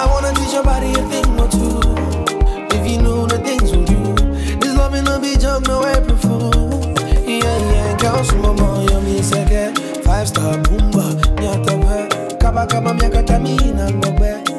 I wanna teach your body a thing or two. If you know the things we do, this loving no be joke, no April fool. Yeah, yeah, girl, some mama, me second. Five star boomba, nyata be. Kaba kaba miaka tamina ngobe.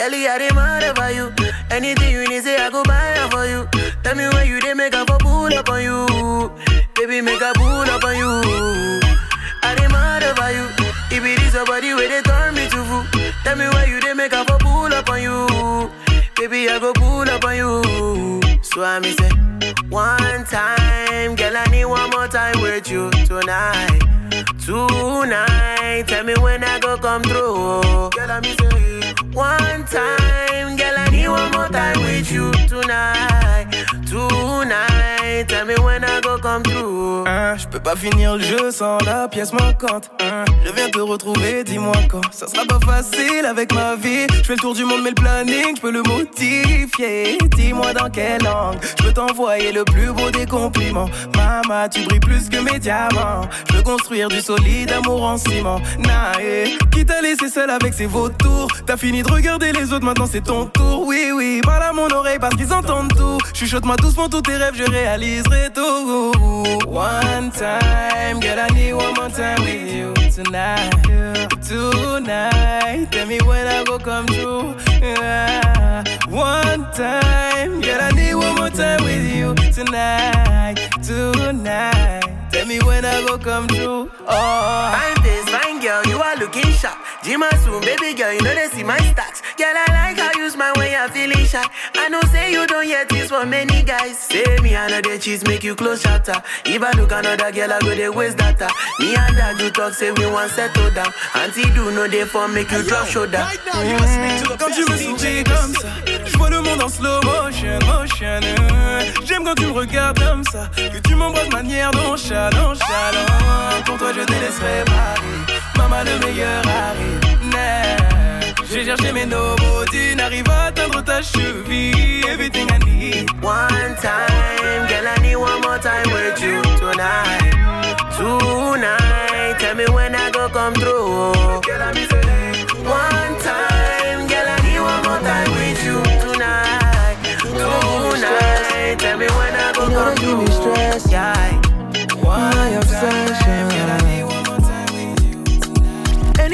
Girl, I dey mad over you. Anything you need, say I go buy it for you. Tell me where you dey make a pull up on you. Baby, make a pull up on you. I dey mad over you. If it is your body where they turn me to fool. Tell me where you dey make a pull up on you. Baby, I go pull up on you. So I me say, one time, girl, I need one more time with you tonight. Tonight, tell me when I go come through. Girl, I me say, one time, girl, I need one more time with you tonight. Tonight, tell me when I go come. Hein, je peux pas finir le jeu sans la pièce manquante. Hein, je viens te retrouver, dis-moi quand. Ça sera pas facile avec ma vie. Je fais le tour du monde, mais le planning, je peux le modifier. Dis-moi dans quelle langue. Je peux t'envoyer le plus beau des compliments. Mama, tu brilles plus que mes diamants. Je veux construire du solide amour en ciment. Nae, qui t'a laissé seul avec ses vautours? T'as fini de regarder les autres, maintenant c'est ton tour. Oui, oui, parle à mon oreille parce qu'ils entendent tout. Chuchote-moi doucement tous tes rêves, je réaliserai tout. One time, girl, I need one more time with you tonight. Tonight, tell me when I go come true. One time, girl, I need one more time with you tonight. Tonight, tell me when I go come true. Oh. Fine face, fine girl, you are looking sharp. Jima soon, baby girl, you know they see my stacks. Girl, I like how you smile when you're feeling shy. I know say you don't hear this from many guys. Say me another cheese make you close chapter. If I look another girl, I go they waste data. Me and dad you talk, say we want settle down. Auntie do know they for make you drop shoulder. Right now, you're listening to the Quand tu me best souris DJ comme ça, je vois le monde en slow motion, motion. J'aime quand tu me regardes comme ça, que tu m'embrasses de manière nonchalante, nonchalante. Pour toi, je te laisserai parler. Maman, le meilleur arrive. Cherché mes nobody, n'arrive à atteindre ta cheville. Everything I need. One time, girl, I need one more time with you tonight. Tonight, tell me when I go come through. Girl, I one time, girl, I need one more time with you tonight. Tonight, tell me when I go You know come give me stress. Yeah. My obsession.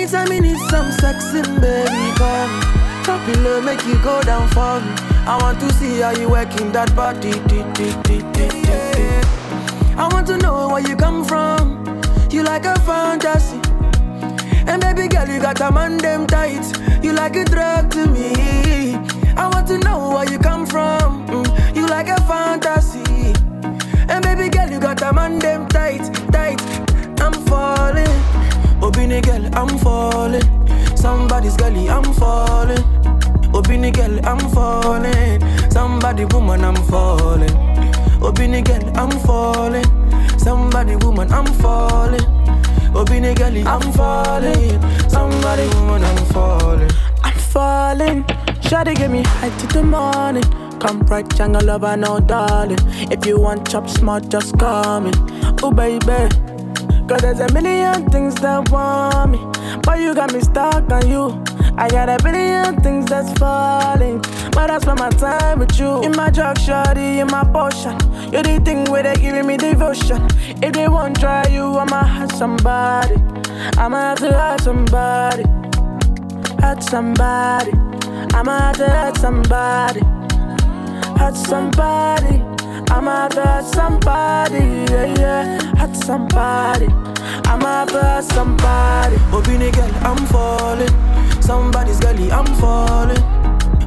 Anytime you need some sexing, baby, call me. Drop it low, make you go down for me. I want to see how you working that body. I want to know where you come from. You like a fantasy. And baby girl, you got a man them tight. You like a drug to me. I want to know where you come from. Mm, You like a fantasy. And baby girl, you got a man them tight, tight. I'm falling. Obini girl, I'm falling. Somebody's gully, I'm falling. Obini girl, I'm falling. Somebody woman, I'm falling. Obini girl, I'm falling. Somebody woman, I'm falling. Obini girl, I'm falling. Somebody woman, I'm falling. I'm falling. Shawty get me high to the morning. Come right, jungle lover, no darling. If you want chop smart, just call me. Oh baby. Cause there's a million things that want me. But you got me stuck on you. I got a billion things that's falling. But I spend my time with you. In my drug shorty, in my potion. You're the thing where they giving me devotion. If they won't try you, I'ma hurt somebody. I'ma have to hurt somebody. Hurt somebody. I'ma have to hurt somebody. hurt somebody. I'm hurt somebody, yeah, yeah. Hurt somebody. I'm hurt somebody. Obini girl, I'm falling. Somebody's girlie, I'm falling.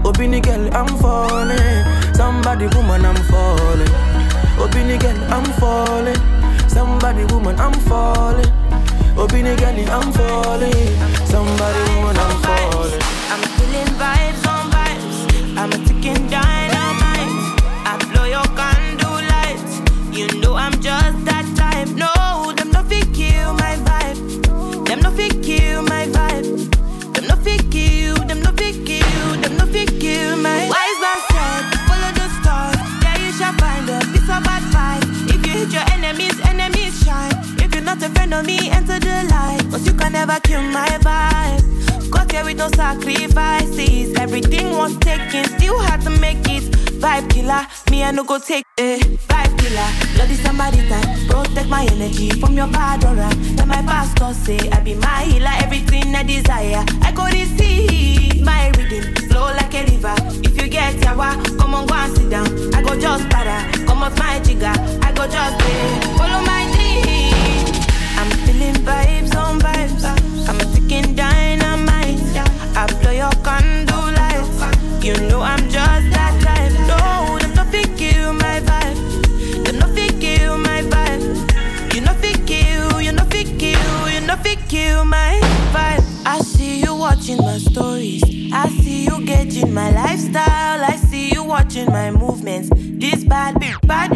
Obini girl, I'm falling. Somebody woman, I'm falling. Obini girl, I'm falling. Somebody woman, I'm falling. Obini girl, I'm falling. Somebody woman, I'm falling. I'm feeling vibes on vibes. I'm a ticking dynamite. Of me, enter the light. Cause you can never kill my vibe. Got here with no sacrifices. Everything was taken, still had to make it. Vibe killer, me I no go take it. Vibe killer, bloody somebody time. Protect my energy from your bad aura. Then my pastor say I be my healer, everything I desire. I go receive my rhythm, flow like a river. If you get yawa, come on go and sit down. I go just para, come off my jigger. I go just pay, follow bad bad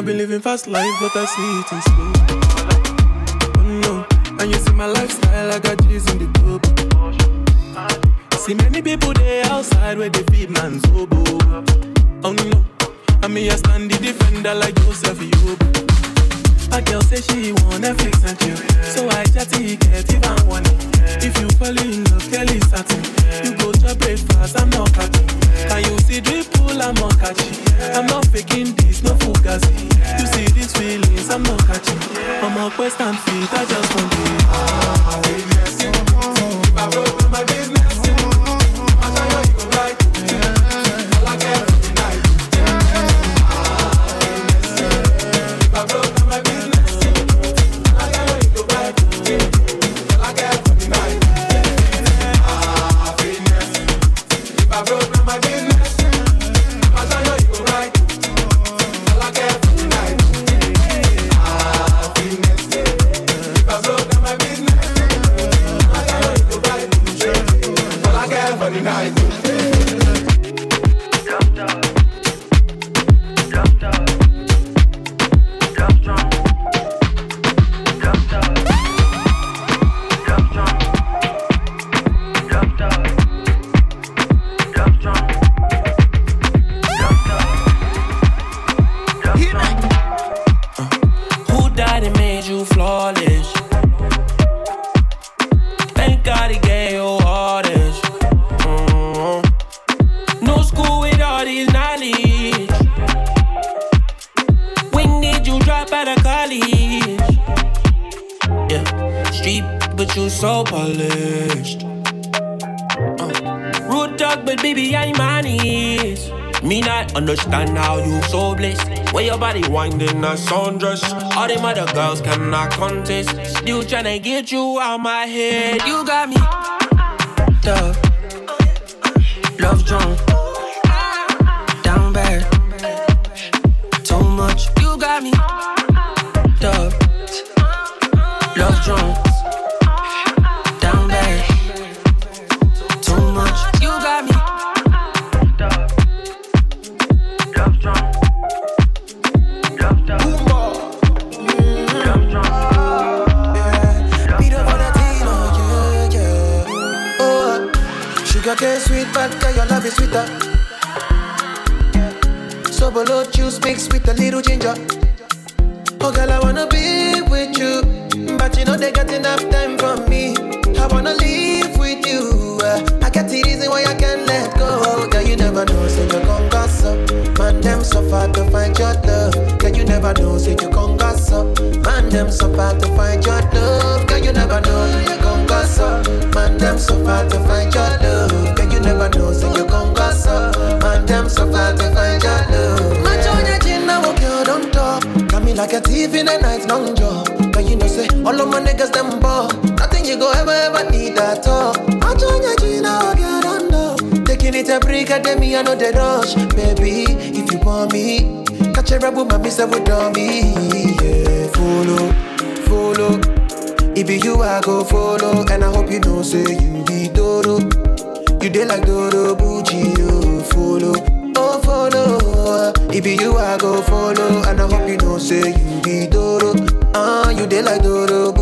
I've been living fast life, but I see it in slow. Oh no, and you see my lifestyle, I got G's in the club. See many people there outside where they feed man's oboe. Oh no, I mean I stand the defender like Joseph Yobo. A girl say she want Netflix and chill, so I chatty get even one. If you fall in love, Kelly satin. You go to breakfast, I'm not catching. Can you see dripple? I'm not catching. I'm not faking this, no fugazi. You see these feelings, I'm not catching. I'm a quest and feet, I just want it. Ah, if so polished. Uh. Road dog, but baby, I'm honest. Me not understand how you so blessed. Where your body winding a sundress. All them other girls cannot contest. Still tryna get you out my head. You got me. Duh. Love drunk. Down bad. Too much. You got me. Juice mixed with a little ginger. Oh, girl, I wanna be with you, but you know they got enough time for me. I wanna live with you. uh, I got the reason why I can't let go. Girl, you never know, say you gon' gossip. Man, them so far to find your love. Girl, you never know, say you gon' gossip. Man, them so far to find your love. Girl, you never know, you gon' gossip. Man, them so far to find your love. Girl, you never know, say you gon' gossip. Man, them so far to find like a thief in the night, long job. But you know, say all of my niggas them ball. Nothing you go ever ever need at all. Match on your chin, now walk you don't talk. Taking it a break, at me, I know the rush. Baby, if you want me, catch a rebel, my miss with me. Yeah, follow, follow. It you, I go follow. And I hope you know, say you be Dodo. You dey like Dodo Bucci, you follow. Oh, follow. It be you, I go follow. And I hope you know, say you be Dodo. Ah, you dey like Dodo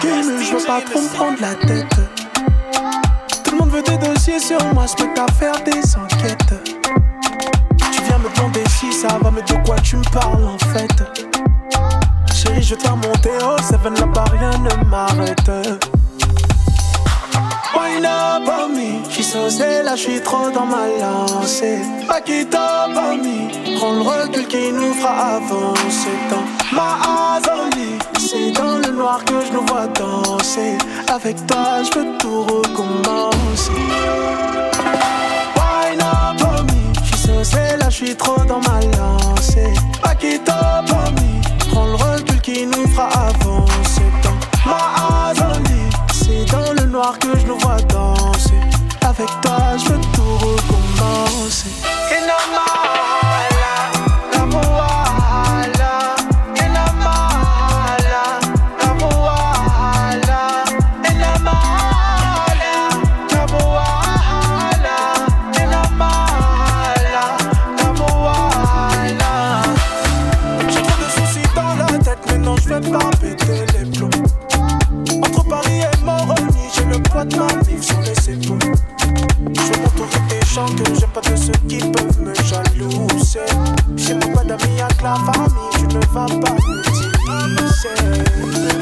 s'accumulent, je veux pas trop me prendre la tête. Tout le monde veut des dossiers sur moi, je peux à faire des enquêtes. Tu viens me demander si ça va, mais de quoi tu me parles en fait? Chérie, je vais monter au Seven là-bas, rien ne m'arrête. Wine up on me, j'suis saucé, là j'suis trop dans ma lancée. Up on me, prends le recul qui nous fera avancer dans ma azonie. C'est dans le noir que je nous vois danser. Avec toi, je peux tout recommencer. Wine up on me, j'suis saucé, là j'suis trop dans ma lancée. Up on me, prends le recul qui nous fera avancer dans ma. C'est dans le noir que je famille, je ne vais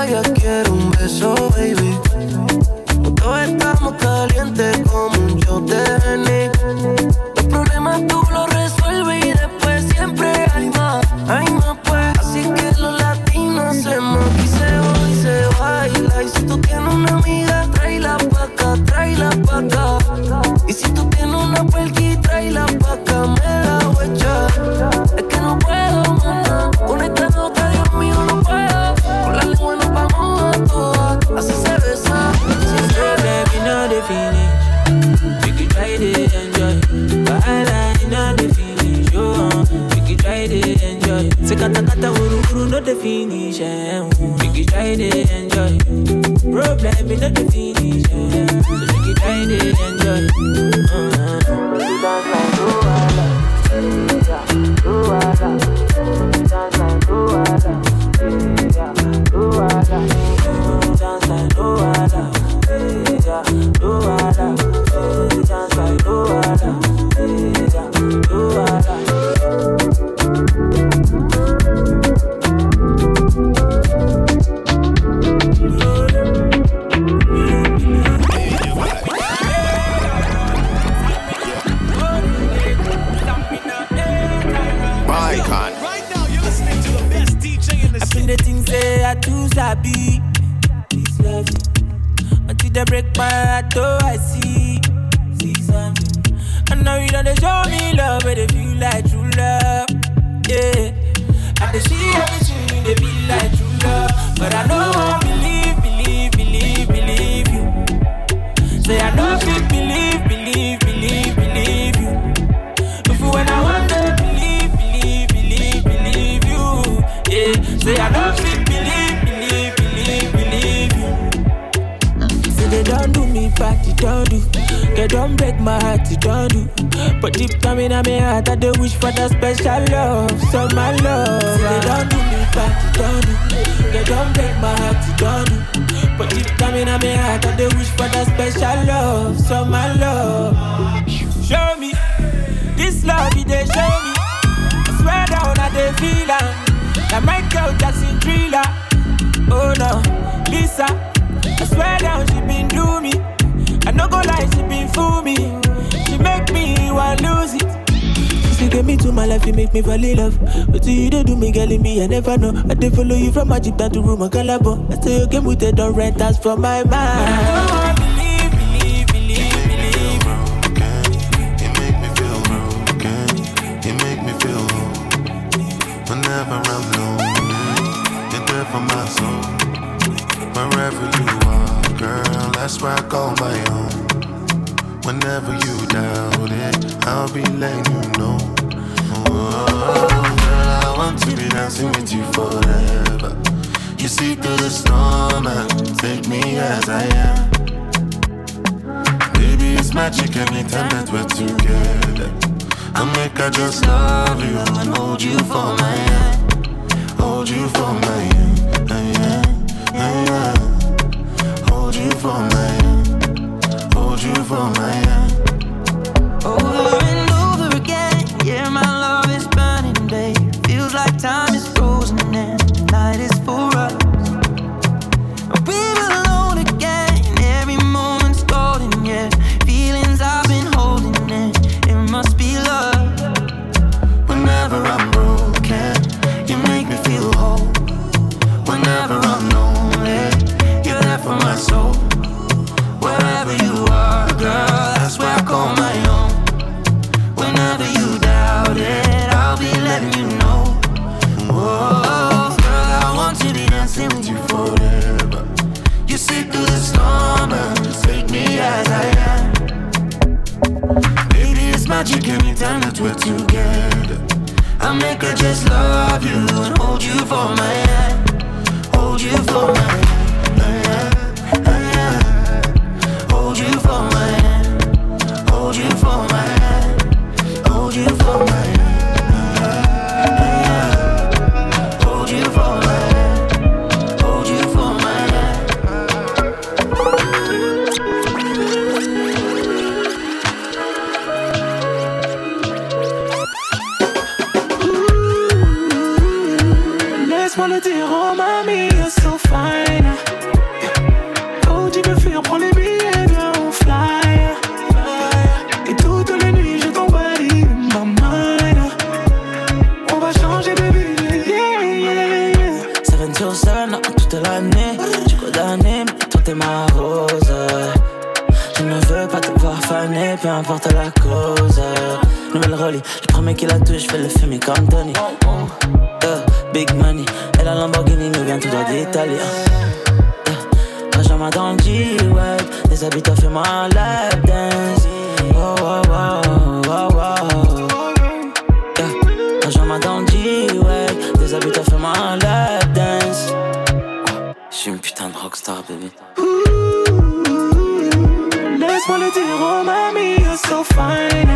vayas quiero un beso, baby. Don't do. Don't break my heart, they don't do. But deep down in my heart, I do wish for that special love, so my love. They don't do me bad, they don't do. They don't break my heart, they don't do. But deep down in my heart, I do wish for that special love, so my love. Show me this love, it they show me. I swear down, I they feel am. Like Michael Jackson thriller. Oh no, Lisa. I swear down, she been do me. I no go lie, she been fool me. She make me want lose it. She get me to my life, you make me fall in love. But you don't do me, girl, me, I never know. I did follow you from Egypt down to Rome and Calabar. I say you came with the don't rent us from my mind. Where I call my own. Whenever you doubt it, I'll be letting you know. Oh, I want to be dancing with you forever. You see through the storm and take me as I am. Baby, it's magic anytime that we're together. I make I just love you and hold you for my hand. Hold you for my hand. Yeah, uh, yeah. You for my hand. Hold you for my hand. Over and over again, yeah, my love is burning, babe. Feels like time is frozen and night is for for my Io sarò toute l'année, tu condamné, mais toi t'es ma rose. Je ne veux pas te voir faner, peu importe la cause. Nouvelle Rolly, le premier qu'il la touche, je vais le fumer comme Tony. Uh, big money, et la Lamborghini nous vient tout droit d'Italie. Uh, Pajama dans le G-Web, les habitants fait ma lap dance. Oh, oh, oh. Laisse-moi le dire, oh mamie, you're so fine.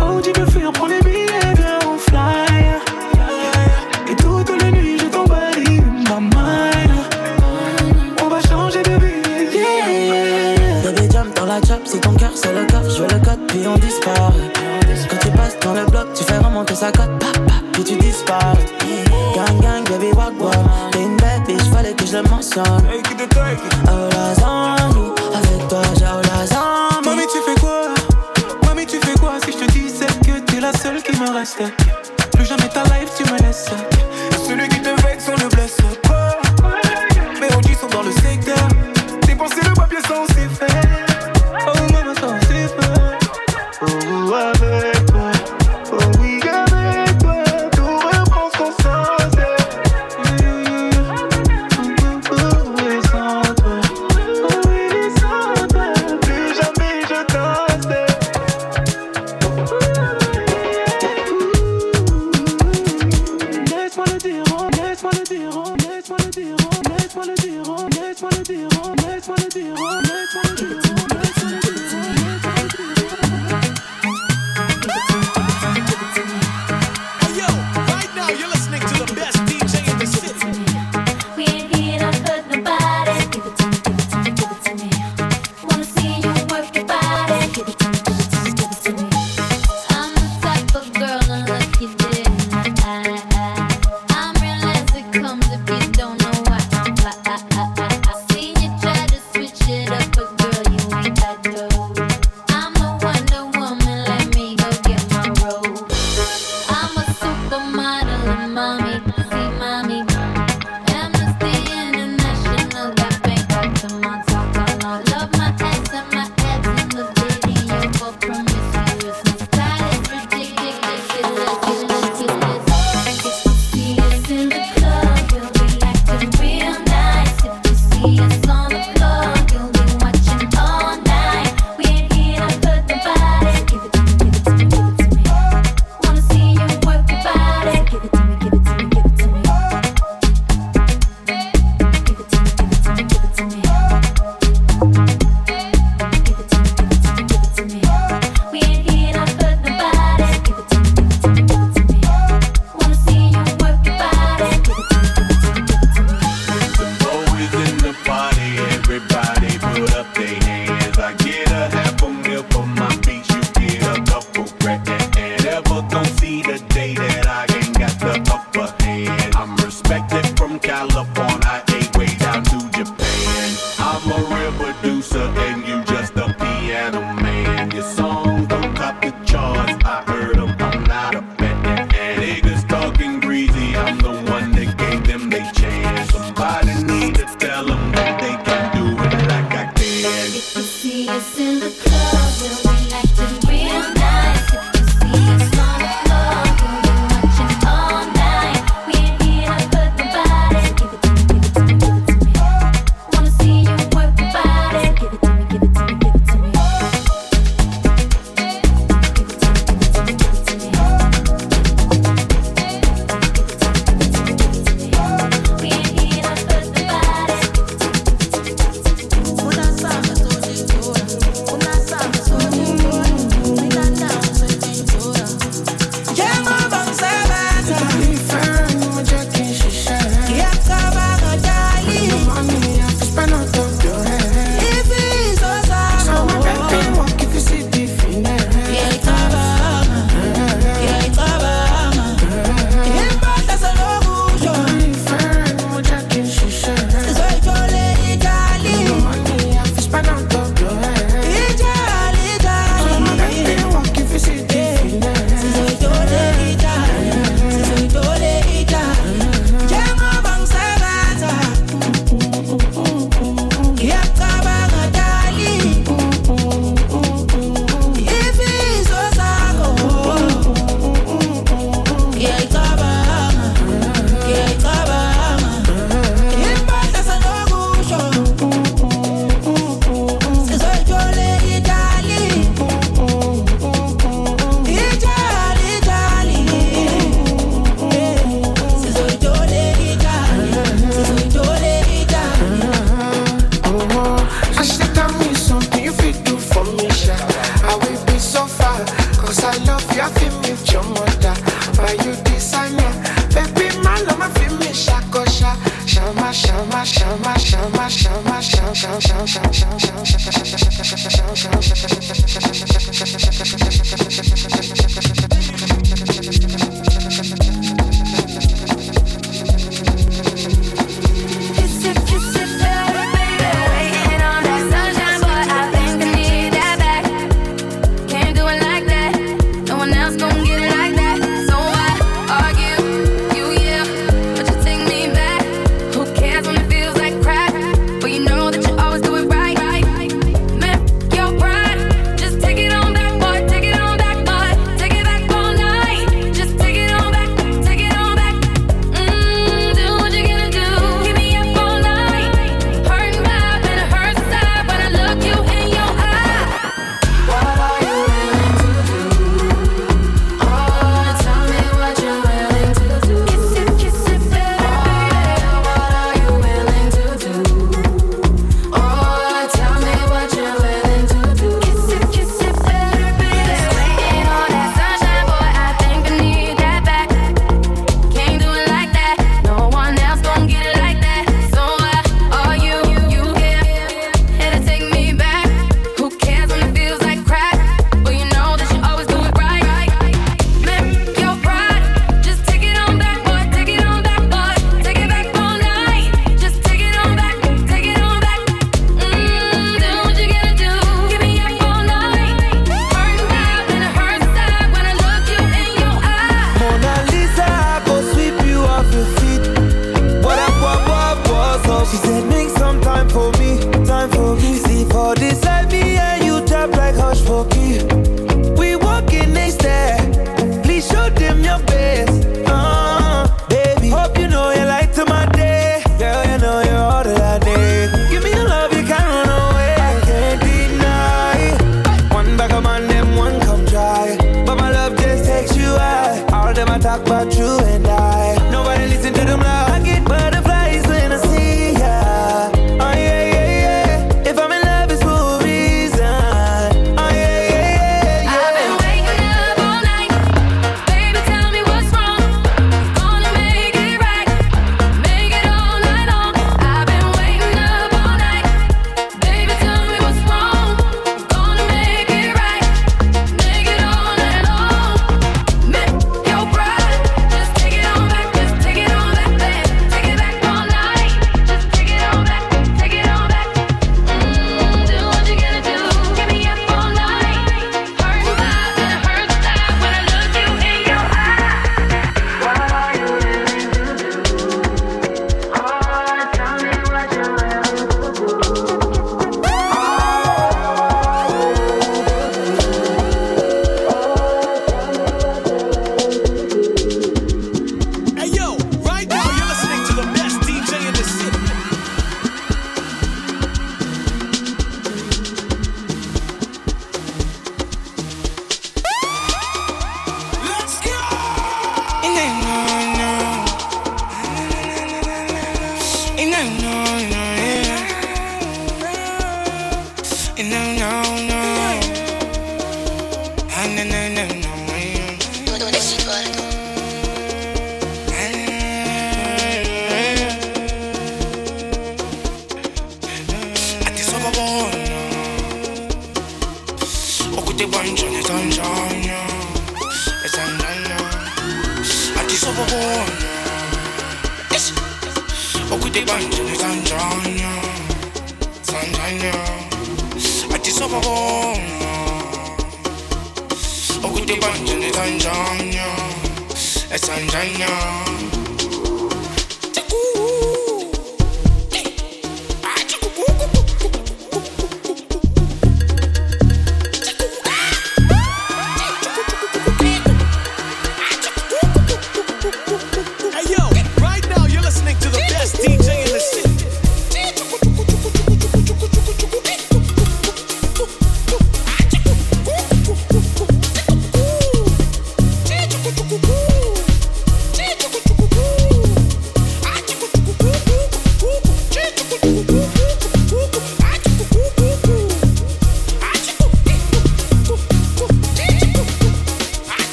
Oh, tu préfères prendre les billets, viens, on fly. Et toutes les nuits, je ton body in mind. On va changer de vie, yeah. des jump dans la chop, c'est ton cœur, c'est le coffre. Je veux le code, puis on disparaît. Quand tu passes dans le bloc, tu fais remonter sa cote vie wagwa T'es une bête bitch, fallait que je la mentionne. Oh la avec toi j'ao la zami Mamie tu fais quoi? Mamie tu fais quoi si je te disais que t'es la seule qui me reste? Plus jamais ta life tu me laisses.